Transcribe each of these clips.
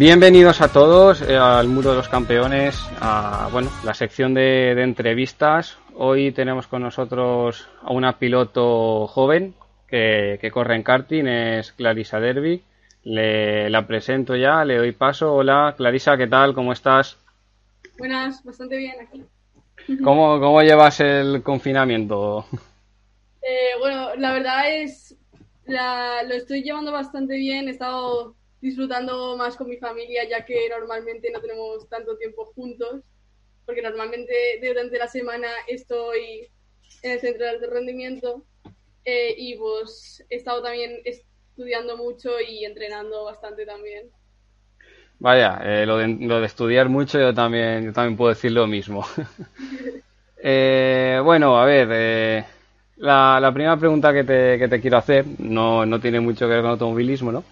Bienvenidos a todos eh, al Muro de los Campeones, a bueno, la sección de, de, entrevistas. Hoy tenemos con nosotros a una piloto joven que, que corre en karting, es Clarisa Derby. Le, la presento ya, le doy paso. Hola, Clarisa, ¿qué tal? ¿Cómo estás? Buenas, bastante bien aquí. ¿Cómo, cómo llevas el confinamiento? Eh, bueno, la verdad es, la, lo estoy llevando bastante bien. He estado disfrutando más con mi familia, ya que normalmente no tenemos tanto tiempo juntos, porque normalmente durante la semana estoy en el centro de alto rendimiento eh, y pues he estado también estudiando mucho y entrenando bastante también. Vaya, eh, lo, de, lo, de, estudiar mucho yo también, yo también puedo decir lo mismo. eh, bueno, a ver, eh, la, la, primera pregunta que te, que te quiero hacer no, no, tiene mucho que ver con automovilismo, ¿no?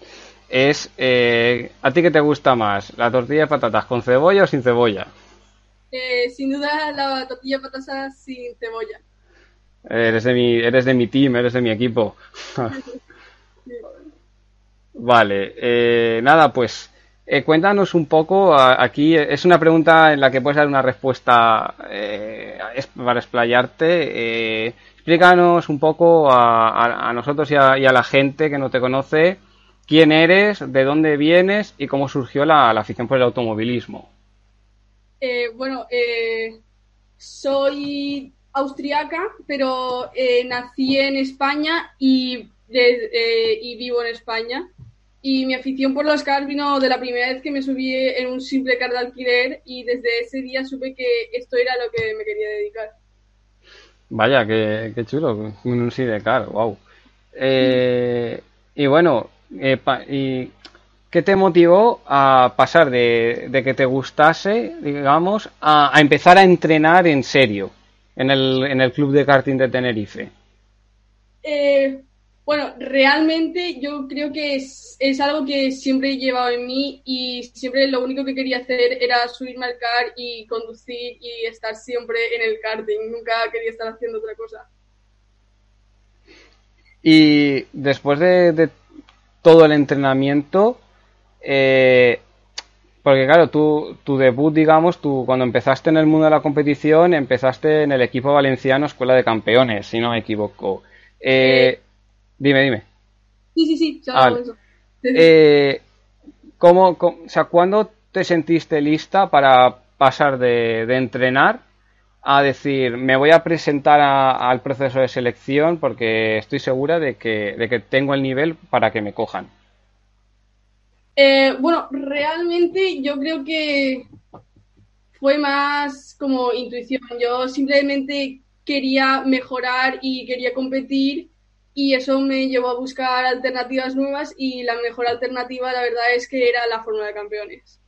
Es eh, ¿a ti qué te gusta más? ¿La tortilla de patatas con cebolla o sin cebolla? Eh, sin duda la tortilla de patatas sin cebolla. Eres de mi, eres de mi team, eres de mi equipo. vale, eh, nada, pues eh, cuéntanos un poco, aquí es una pregunta en la que puedes dar una respuesta eh, para explayarte. Eh, explícanos un poco a, a, a nosotros y a la gente que no te conoce quién eres, de dónde vienes y cómo surgió la, la afición por el automovilismo. Eh, bueno, eh, soy austriaca, pero eh, nací en España y, de, y, vivo en España. Y mi afición por los cars vino de la primera vez que me subí en un simple car de alquiler y desde ese día supe que esto era lo que me quería dedicar. Vaya, qué, qué chulo, un sidecar, wow. Eh, y bueno, eh, pa, ¿Y qué te motivó a pasar de, de que te gustase, digamos, a, a, empezar a entrenar en serio en el, en el club de karting de Tenerife? Eh, bueno, realmente yo creo que es, es, algo que siempre he llevado en mí y siempre lo único que quería hacer era subirme al car y conducir y estar siempre en el karting. Nunca quería estar haciendo otra cosa. Y después de, de todo el entrenamiento. Eh, porque claro, tú, tu debut, digamos, tú cuando empezaste en el mundo de la competición, empezaste en el equipo valenciano Escuela de Campeones, si no me equivoco. Eh, dime, dime. Sí, sí, sí, ah, eso. Eh, ¿cómo, cómo, o sea, ¿cuándo te sentiste lista para pasar de, de entrenar a decir, me voy a presentar a, al proceso de selección porque estoy segura de que, de que tengo el nivel para que me cojan? Eh, bueno, realmente yo creo que fue más como intuición. Yo simplemente quería mejorar y quería competir y eso me llevó a buscar alternativas nuevas y la mejor alternativa la verdad es que era la Fórmula de Campeones.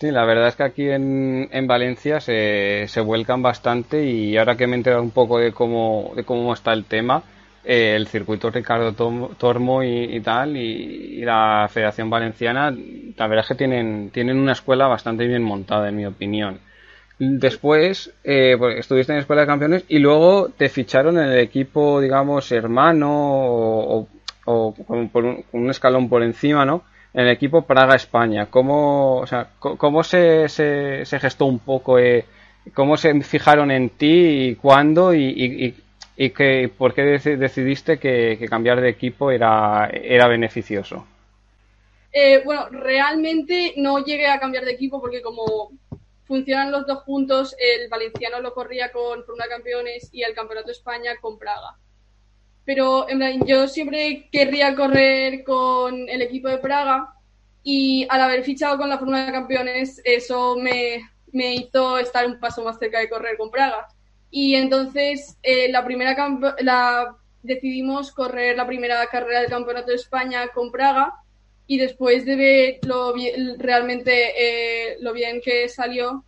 Sí, la verdad es que aquí en, en Valencia se, se, vuelcan bastante y ahora que me he enterado un poco de cómo, de cómo está el tema, eh, el circuito Ricardo Tormo y, tal y, la Federación Valenciana, la verdad es que tienen, tienen una escuela bastante bien montada, en mi opinión. Después eh, pues estuviste en la Escuela de Campeones y luego te ficharon en el equipo, digamos, hermano o, o, o por un, un escalón por encima, ¿no? En el equipo Praga-España. ¿Cómo, o sea, cómo se, se, se, gestó un poco? Eh, ¿Cómo se fijaron en ti y cuándo? Y, y, y que, por qué decidiste que, cambiar de equipo era, era beneficioso? Eh, bueno, realmente no llegué a cambiar de equipo porque como funcionan los dos juntos, el valenciano lo corría con Fórmula Campeones y el Campeonato España con Praga. Pero en plan, yo siempre querría correr con el equipo de Praga y al haber fichado con la Fórmula Campeones, eso me, me hizo estar un paso más cerca de correr con Praga. Y entonces eh, la primera la, decidimos correr la primera carrera del Campeonato de España con Praga y después de ver lo realmente eh, lo bien que salió,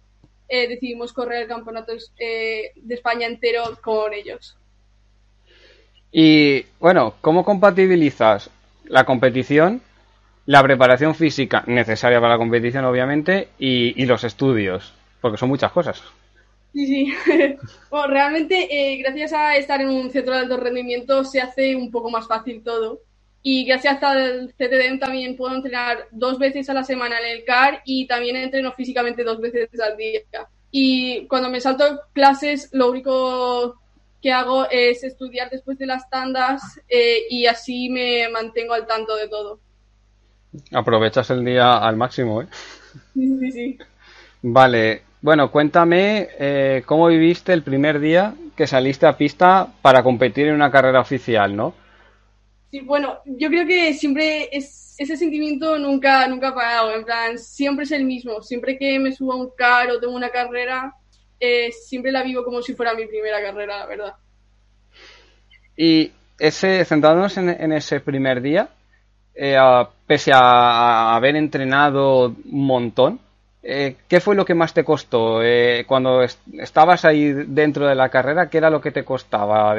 eh, decidimos correr el Campeonato de España entero con ellos. Y bueno, ¿cómo compatibilizas la competición, la preparación física necesaria para la competición, obviamente, y los estudios? Porque son muchas cosas. Sí, sí. bueno, realmente, eh, gracias a estar en un centro de alto rendimiento, se hace un poco más fácil todo. Y gracias al CTDM también puedo entrenar dos veces a la semana en el CAR y también entreno físicamente dos veces al día. Y cuando me salto clases, lo único que hago es estudiar después de las tandas eh, y así me mantengo al tanto de todo. Aprovechas el día al máximo, ¿eh? Sí, sí, sí. Vale, bueno, cuéntame eh, cómo viviste el primer día que saliste a pista para competir en una carrera oficial, ¿no? Sí, bueno, yo creo que siempre es, ese sentimiento nunca, nunca ha parado, en plan, siempre es el mismo. Siempre que me subo a un car o tengo una carrera, eh, siempre la vivo como si fuera mi primera carrera, la verdad. Y ese, centrándonos en, ese primer día, eh, pese a haber entrenado un montón, eh, ¿Qué fue lo que más te costó eh, cuando estabas ahí dentro de la carrera? ¿Qué era lo que te costaba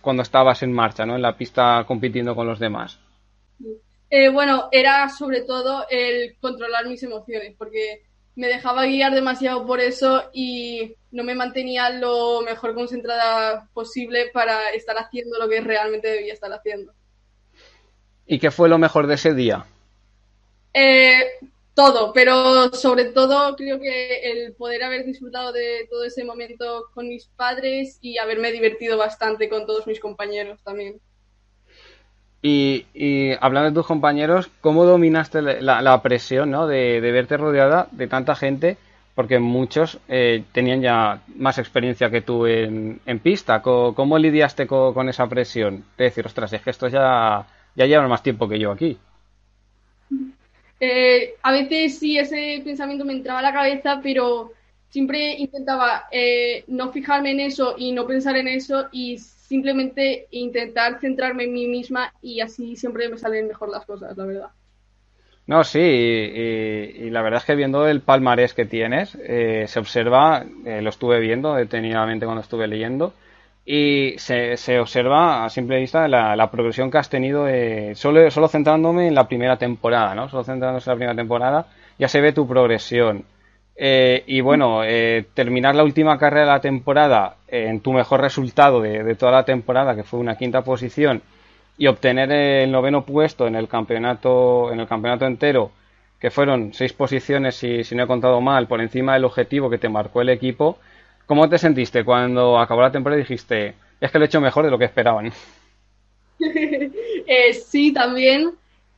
cuando estabas en marcha, ¿no? en la pista compitiendo con los demás? bueno, era sobre todo el controlar mis emociones, porque me dejaba guiar demasiado por eso y no me mantenía lo mejor concentrada posible para estar haciendo lo que realmente debía estar haciendo. ¿Y qué fue lo mejor de ese día? Eh, todo, pero sobre todo creo que el poder haber disfrutado de todo ese momento con mis padres y haberme divertido bastante con todos mis compañeros también. Y, hablando de tus compañeros, ¿cómo dominaste la, presión ¿no? de, verte rodeada de tanta gente? Porque muchos eh, tenían ya más experiencia que tú en, pista. ¿Cómo, lidiaste con, esa presión? De decir, ostras, es que esto ya, ya llevan más tiempo que yo aquí. Eh, a veces sí ese pensamiento me entraba a la cabeza, pero siempre intentaba eh, no fijarme en eso y no pensar en eso y simplemente intentar centrarme en mí misma y así siempre me salen mejor las cosas, la verdad. No, sí, y, la verdad es que viendo el palmarés que tienes, eh, se observa, lo estuve viendo detenidamente cuando estuve leyendo, y se, se, observa a simple vista la, progresión que has tenido solo, solo centrándome en la primera temporada, ¿no? Solo centrándose en la primera temporada, ya se ve tu progresión. Eh, y bueno, eh, terminar la última carrera de la temporada en tu mejor resultado de, toda la temporada, que fue una quinta posición, y obtener el noveno puesto en el campeonato, en el campeonato entero, que fueron seis posiciones, si, si no he contado mal, por encima del objetivo que te marcó el equipo, ¿Cómo te sentiste cuando acabó la temporada y dijiste, es que lo he hecho mejor de lo que esperaban? Eh, sí, también.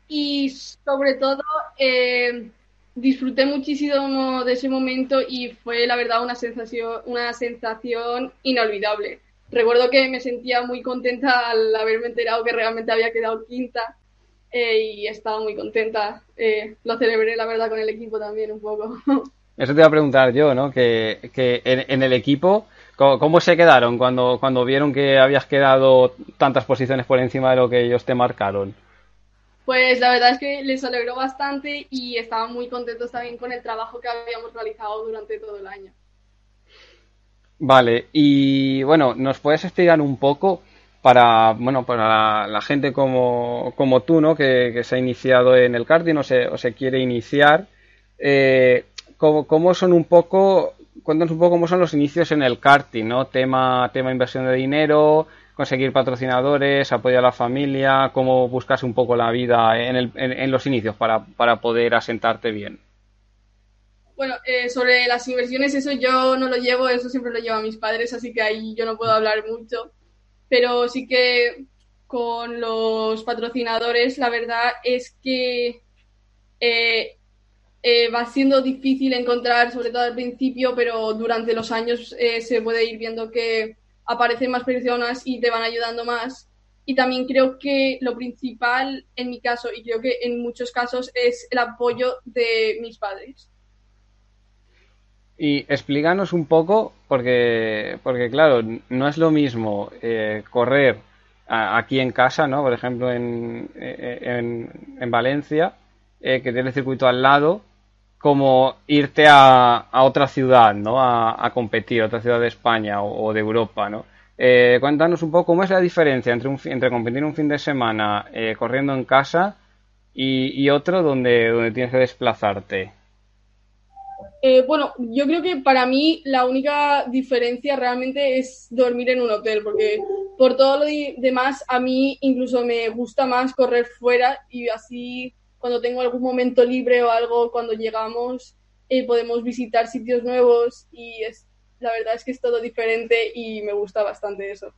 Y sobre todo, eh, disfruté muchísimo de ese momento y fue la verdad una sensación, una sensación inolvidable. Recuerdo que me sentía muy contenta al haberme enterado que realmente había quedado quinta eh, y estaba muy contenta. lo celebré, la verdad, con el equipo también un poco. Eso te iba a preguntar yo, ¿no? Que, en, el equipo, ¿cómo, se quedaron cuando, cuando vieron que habías quedado tantas posiciones por encima de lo que ellos te marcaron? Pues la verdad es que les alegró bastante y estaban muy contentos también con el trabajo que habíamos realizado durante todo el año. Vale, y bueno, ¿nos puedes explicar un poco para, bueno, para la, gente como, como, tú, ¿no? Que, se ha iniciado en el karting o se, o se quiere iniciar, eh, cómo, son un poco, cuéntanos un poco cómo son los inicios en el karting, ¿no? Tema, tema inversión de dinero, conseguir patrocinadores, apoyo a la familia, cómo buscas un poco la vida en, el, en, los inicios para, poder asentarte bien. Bueno, eh, sobre las inversiones, eso yo no lo llevo, eso siempre lo llevo a mis padres, así que ahí yo no puedo hablar mucho. Pero sí que con los patrocinadores, la verdad es que eh, eh, va siendo difícil encontrar, sobre todo al principio, pero durante los años se puede ir viendo que aparecen más personas y te van ayudando más. Y también creo que lo principal en mi caso, y creo que en muchos casos, es el apoyo de mis padres. Y explícanos un poco, porque, porque claro, no es lo mismo eh, correr aquí en casa, ¿no? Por ejemplo, en, en, en Valencia, eh, que tiene el circuito al lado, como irte a, a otra ciudad, ¿no? A, a, competir, a otra ciudad de España o, de Europa, ¿no? Eh, cuéntanos un poco cómo es la diferencia entre, un, entre competir un fin de semana eh, corriendo en casa y, y, otro donde, donde tienes que desplazarte. Eh, bueno, yo creo que para mí la única diferencia realmente es dormir en un hotel, porque por todo lo demás a mí incluso me gusta más correr fuera y así cuando tengo algún momento libre o algo, cuando llegamos eh, podemos visitar sitios nuevos y es, la verdad es que es todo diferente y me gusta bastante eso.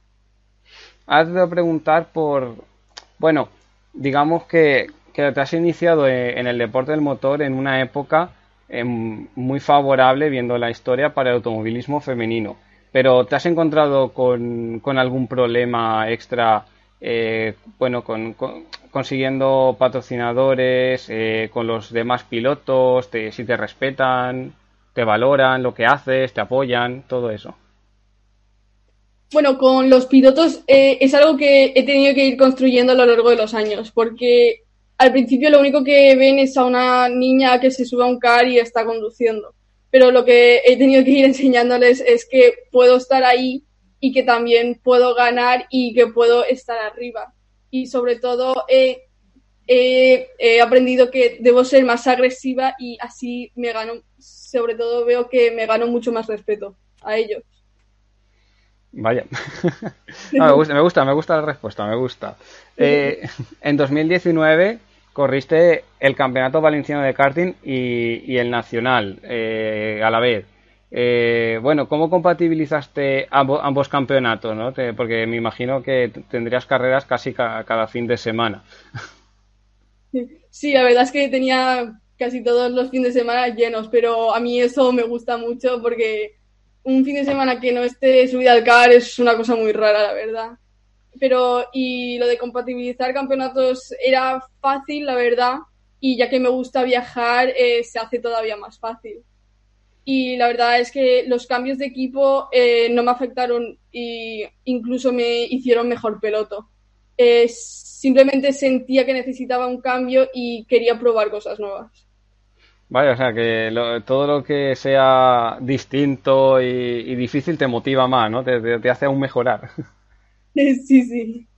Has de preguntar por, bueno, digamos que, que te has iniciado en el deporte del motor en una época eh, muy favorable viendo la historia para el automovilismo femenino. Pero ¿te has encontrado con, con algún problema extra, eh, bueno, con, consiguiendo patrocinadores, eh, con los demás pilotos, te, si te respetan, te valoran lo que haces, te apoyan, todo eso? Bueno, con los pilotos eh, es algo que he tenido que ir construyendo a lo largo de los años, porque al principio lo único que ven es a una niña que se sube a un car y está conduciendo. Pero lo que he tenido que ir enseñándoles es que puedo estar ahí y que también puedo ganar y que puedo estar arriba. Y sobre todo he, he, he aprendido que debo ser más agresiva y así me gano, sobre todo veo que me gano mucho más respeto a ellos. Vaya. no, me, gusta, me gusta, me gusta la respuesta, me gusta. Eh, en 2019 corriste el Campeonato Valenciano de Karting y, y el Nacional eh, a la vez. Eh, bueno, ¿cómo compatibilizaste ambos, campeonatos? ¿no? Porque me imagino que tendrías carreras casi ca, cada fin de semana. Sí, la verdad es que tenía casi todos los fines de semana llenos, pero a mí eso me gusta mucho porque un fin de semana que no esté subida al car es una cosa muy rara, la verdad pero y lo de compatibilizar campeonatos era fácil, la verdad, y ya que me gusta viajar, eh, se hace todavía más fácil. Y la verdad es que los cambios de equipo eh, no me afectaron e incluso me hicieron mejor peloto. Eh, simplemente sentía que necesitaba un cambio y quería probar cosas nuevas. Vaya, o sea que lo, todo lo que sea distinto y, y, difícil te motiva más, ¿no? Te, te, te hace aún mejorar. Sí, sí.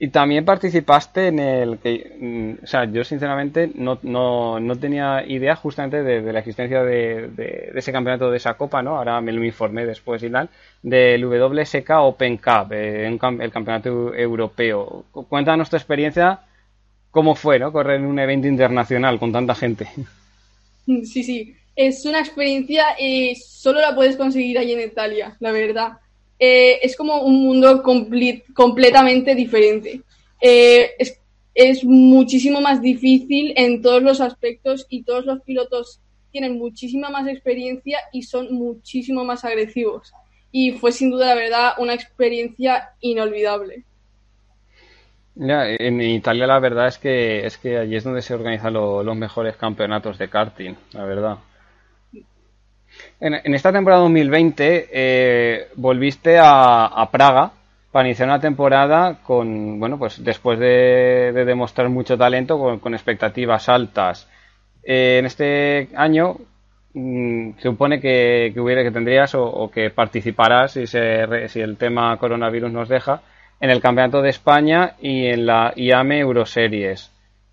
Y también participaste en el que, mm, o sea, yo sinceramente no, no, no tenía idea justamente de, la existencia de, ese campeonato de esa copa, ¿no? Ahora me lo informé después y tal, del WSK Open Cup, eh, el campeonato europeo. Cuéntanos tu experiencia, cómo fue, ¿no? Correr en un evento internacional con tanta gente. Sí, sí, es una experiencia, eh, solo la puedes conseguir allí en Italia, la verdad eh, es como un mundo completamente diferente. Eh, es, es, muchísimo más difícil en todos los aspectos y todos los pilotos tienen muchísima más experiencia y son muchísimo más agresivos. Y fue sin duda, la verdad, una experiencia inolvidable. En Italia la verdad es que es que allí es donde se organizan lo, los mejores campeonatos de karting, la verdad. En, esta temporada 2020 eh, volviste a, Praga para iniciar una temporada con, bueno, pues después de, de demostrar mucho talento, con, expectativas altas. Eh, en este año mmm, se supone que, que, hubiera, que tendrías o, que participarás, si, el tema coronavirus nos deja, en el Campeonato de España y en la IAME Euroseries.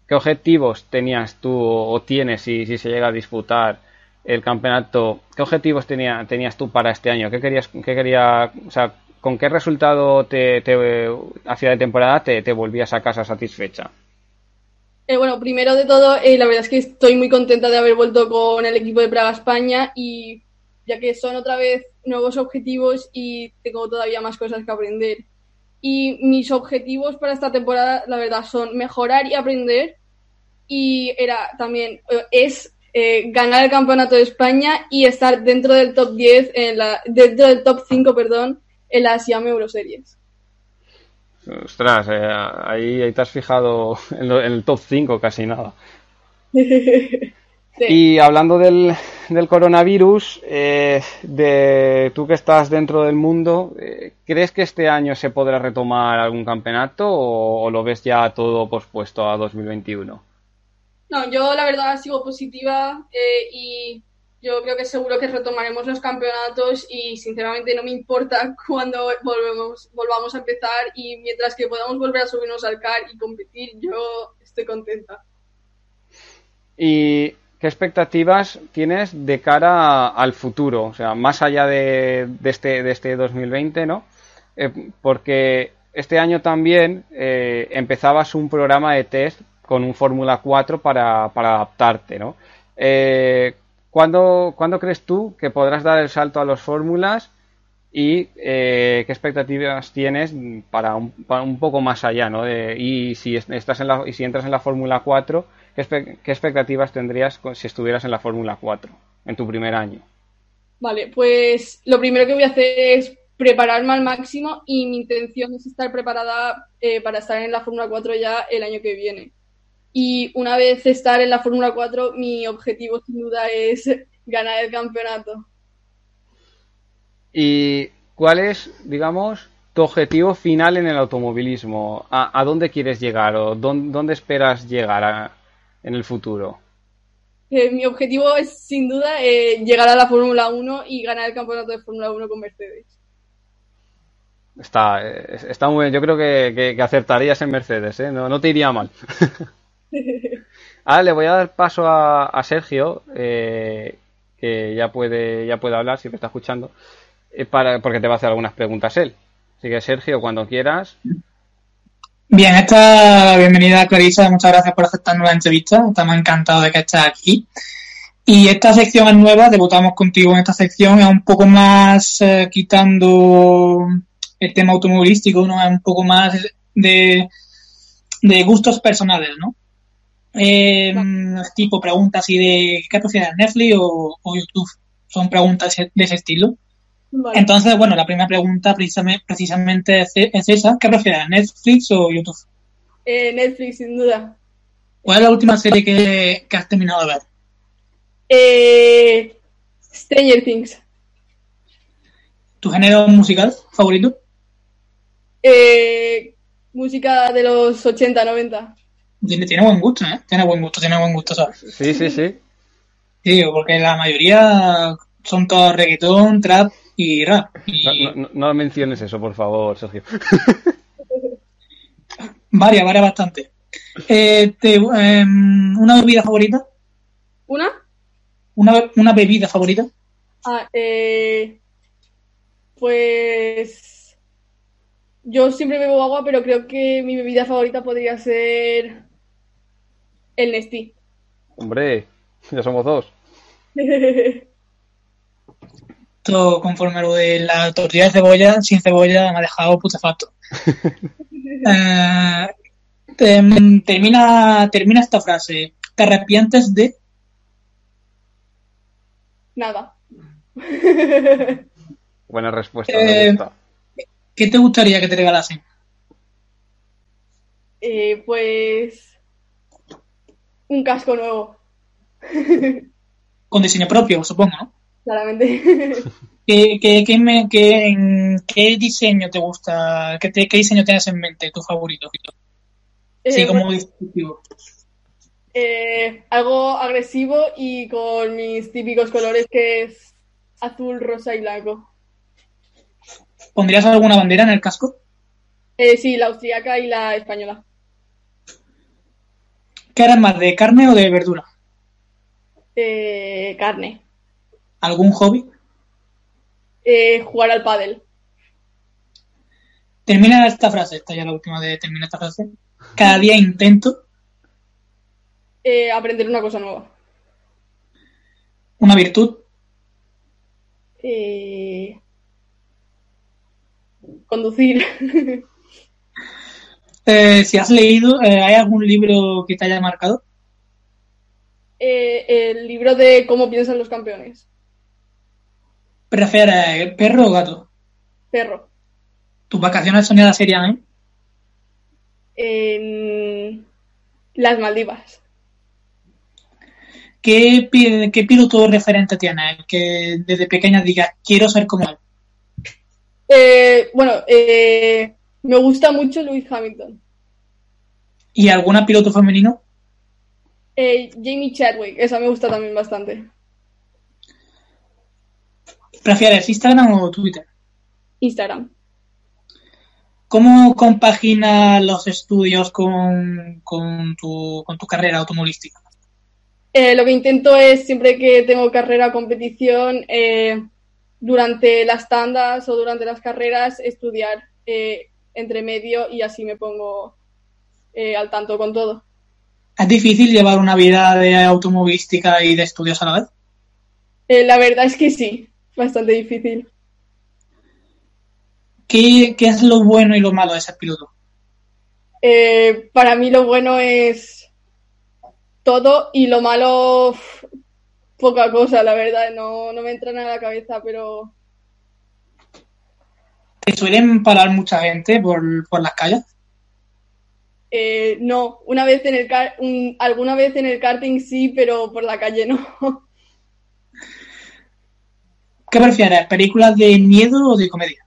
¿Qué objetivos tenías tú o tienes si se llega a disputar el campeonato, ¿qué objetivos tenía, tenías tú para este año? ¿Qué querías, qué quería, o sea, con qué resultado te, te hacia de temporada te, te, volvías a casa satisfecha? Eh, bueno, primero de todo, eh, la verdad es que estoy muy contenta de haber vuelto con el equipo de Praga España y ya que son otra vez nuevos objetivos y tengo todavía más cosas que aprender. Y mis objetivos para esta temporada, la verdad, son mejorar y aprender. Y era también, eh, es eh, ganar el campeonato de España y estar dentro del top 10, en la, dentro del top 5, perdón, en la Siam Euroseries. Ostras, eh, ahí, ahí, te has fijado en, lo, en, el top 5 casi nada. sí. Y hablando del, del coronavirus, eh, de tú que estás dentro del mundo, eh, ¿crees que este año se podrá retomar algún campeonato o, o, lo ves ya todo pospuesto a 2021? No, yo la verdad sigo positiva eh, y yo creo que seguro que retomaremos los campeonatos y sinceramente no me importa cuándo volvemos, volvamos a empezar y mientras que podamos volver a subirnos al CAR y competir, yo estoy contenta. ¿Y qué expectativas tienes de cara al futuro? O sea, más allá de, de este, de este 2020, ¿no? Eh, porque este año también eh, empezabas un programa de test con un Fórmula 4 para, adaptarte, ¿no? Eh, ¿cuándo, ¿cuándo, crees tú que podrás dar el salto a los fórmulas y eh, qué expectativas tienes para un, para un, poco más allá, ¿no? De, y si estás en la, y si entras en la Fórmula 4, ¿qué, ¿qué, expectativas tendrías si estuvieras en la Fórmula 4 en tu primer año? Vale, pues lo primero que voy a hacer es prepararme al máximo y mi intención es estar preparada eh, para estar en la Fórmula 4 ya el año que viene. Y una vez estar en la Fórmula 4, mi objetivo sin duda es ganar el campeonato. ¿Y cuál es, digamos, tu objetivo final en el automovilismo? ¿A, a dónde quieres llegar o dónde, dónde esperas llegar a, en el futuro? Eh, mi objetivo es, sin duda, eh, llegar a la Fórmula 1 y ganar el campeonato de Fórmula 1 con Mercedes. Está, está muy bien. Yo creo que, que, que acertarías en Mercedes, ¿eh? no, no te iría mal. Ahora le voy a dar paso a, Sergio, eh, que ya puede, ya puede hablar si me está escuchando, eh, para, porque te va a hacer algunas preguntas él. Así que Sergio, cuando quieras. Bien, esta bienvenida Clarisa, muchas gracias por aceptarnos la entrevista, estamos encantados de que estés aquí. Y esta sección es nueva, debutamos contigo en esta sección, es un poco más eh, quitando el tema automovilístico, ¿no? es un poco más de, de gustos personales, ¿no? Eh, tipo preguntas así de ¿qué prefieres, Netflix o, o, YouTube? Son preguntas de ese estilo. Vale. Entonces, bueno, la primera pregunta precisamente, precisamente es, es, esa. ¿Qué prefieres, Netflix o YouTube? Eh, Netflix, sin duda. ¿Cuál es la última serie que, que has terminado de ver? Eh, Stranger Things. ¿Tu género musical favorito? Eh, música de los 80, 90 tiene, tiene buen gusto, ¿eh? Tiene buen gusto, tiene buen gusto, ¿sabes? Sí, sí, sí. Sí, porque la mayoría son todos reggaetón, trap y rap. Y... No, no, no, menciones eso, por favor, Sergio. varias, varias bastante. Eh, te, eh, ¿Una bebida favorita? ¿Una? ¿Una, una bebida favorita? Ah, eh, pues yo siempre bebo agua, pero creo que mi bebida favorita podría ser el Nestí. Hombre, ya somos dos. Todo conforme a lo de la tortilla de cebolla, sin cebolla me ha dejado putefacto. eh, termina, termina esta frase. ¿Te arrepientes de? Nada. Buena respuesta, eh, me gusta. ¿Qué te gustaría que te regalasen? Eh, pues un casco nuevo. Con diseño propio, supongo, ¿no? Claramente. ¿Qué, qué, qué, me, qué, qué diseño te gusta? ¿Qué, te, ¿Qué, diseño tienes en mente, tu favorito? Eh, sí, como dispositivo. Eh, algo agresivo y con mis típicos colores que es azul, rosa y blanco. ¿Pondrías alguna bandera en el casco? Eh, sí, la austriaca y la española. ¿Qué eres más, de carne o de verdura? Eh, carne. ¿Algún hobby? Eh, jugar al pádel. Termina esta frase, esta ya la última de termina esta frase. Cada día intento. Eh, aprender una cosa nueva. ¿Una virtud? Eh, conducir. Eh, si has leído, eh, ¿hay algún libro que te haya marcado? Eh, el libro de cómo piensan los campeones. ¿Prefieres perro o gato? Perro. ¿Tus vacaciones soñadas serían, En las Maldivas. ¿Qué, qué piloto referente tienes? Que desde pequeña digas, quiero ser como él. Eh, bueno, eh, me gusta mucho Lewis Hamilton. ¿Y alguna piloto femenino? Eh, Jamie Chadwick, esa me gusta también bastante. ¿Prefieres Instagram o Twitter? Instagram. ¿Cómo compaginas los estudios con, con, tu, con tu carrera automovilística? Eh, lo que intento es, siempre que tengo carrera o competición, eh, durante las tandas o durante las carreras, estudiar eh, entre medio y así me pongo eh, al tanto con todo. ¿Es difícil llevar una vida de automovilística y de estudios a la vez? Eh, la verdad es que sí, bastante difícil. ¿Qué, qué es lo bueno y lo malo de ser piloto? Eh, para mí lo bueno es todo y lo malo poca cosa, la verdad, no, no me entra nada a la cabeza, pero ¿Te suelen parar mucha gente por, por las calles? eh, no, una vez en el car- un- alguna vez en el karting sí, pero por la calle no. ¿Qué prefieres, películas de miedo o de comedia?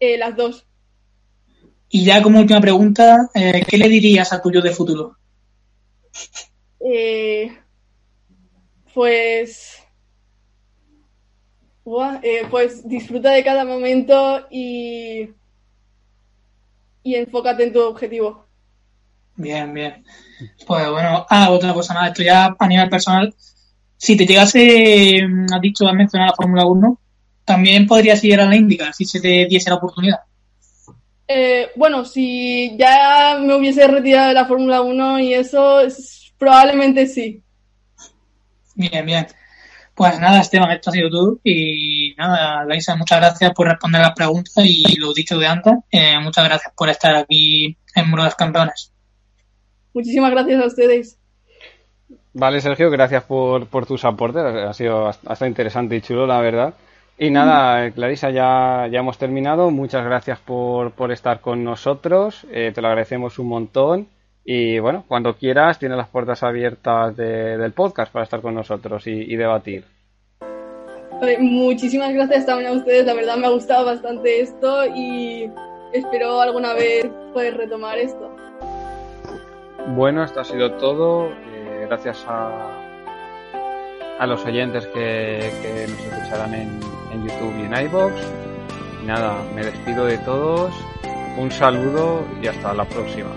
Eh, las dos. Y ya como última pregunta, eh, ¿qué le dirías a tu yo de futuro? Eh, pues, buah, eh, pues disfruta de cada momento y, y enfócate en tu objetivo. Bien, bien. Pues bueno, ah, otra cosa nada, esto ya a nivel personal. Si te llegase, mm, has dicho, has mencionado la Fórmula 1, también podrías ir a la IndyCar si se te diese la oportunidad. Eh, bueno, si ya me hubiese retirado de la Fórmula 1 y eso, es- probablemente sí. Bien, bien. Pues nada, Esteban, esto ha sido todo. Y nada, Laisa, muchas gracias por responder las preguntas y lo dicho de antes. eh, muchas gracias por estar aquí en Muro de los Campeones. Muchísimas gracias a ustedes. Vale, Sergio, gracias por, por tus aportes. Ha sido hasta interesante y chulo, la verdad. Y nada, Clarisa, ya, ya hemos terminado. Muchas gracias por, por estar con nosotros. Eh, te lo agradecemos un montón. Y bueno, cuando quieras, tienes las puertas abiertas de- del podcast para estar con nosotros y, y debatir. Muchísimas gracias también a ustedes, la verdad me ha gustado bastante esto y espero alguna vez poder retomar esto. Bueno, esto ha sido todo. Eh, gracias a, a los oyentes que, que nos escucharán en, en YouTube y en iBox. Nada, me despido de todos. Un saludo y hasta la próxima.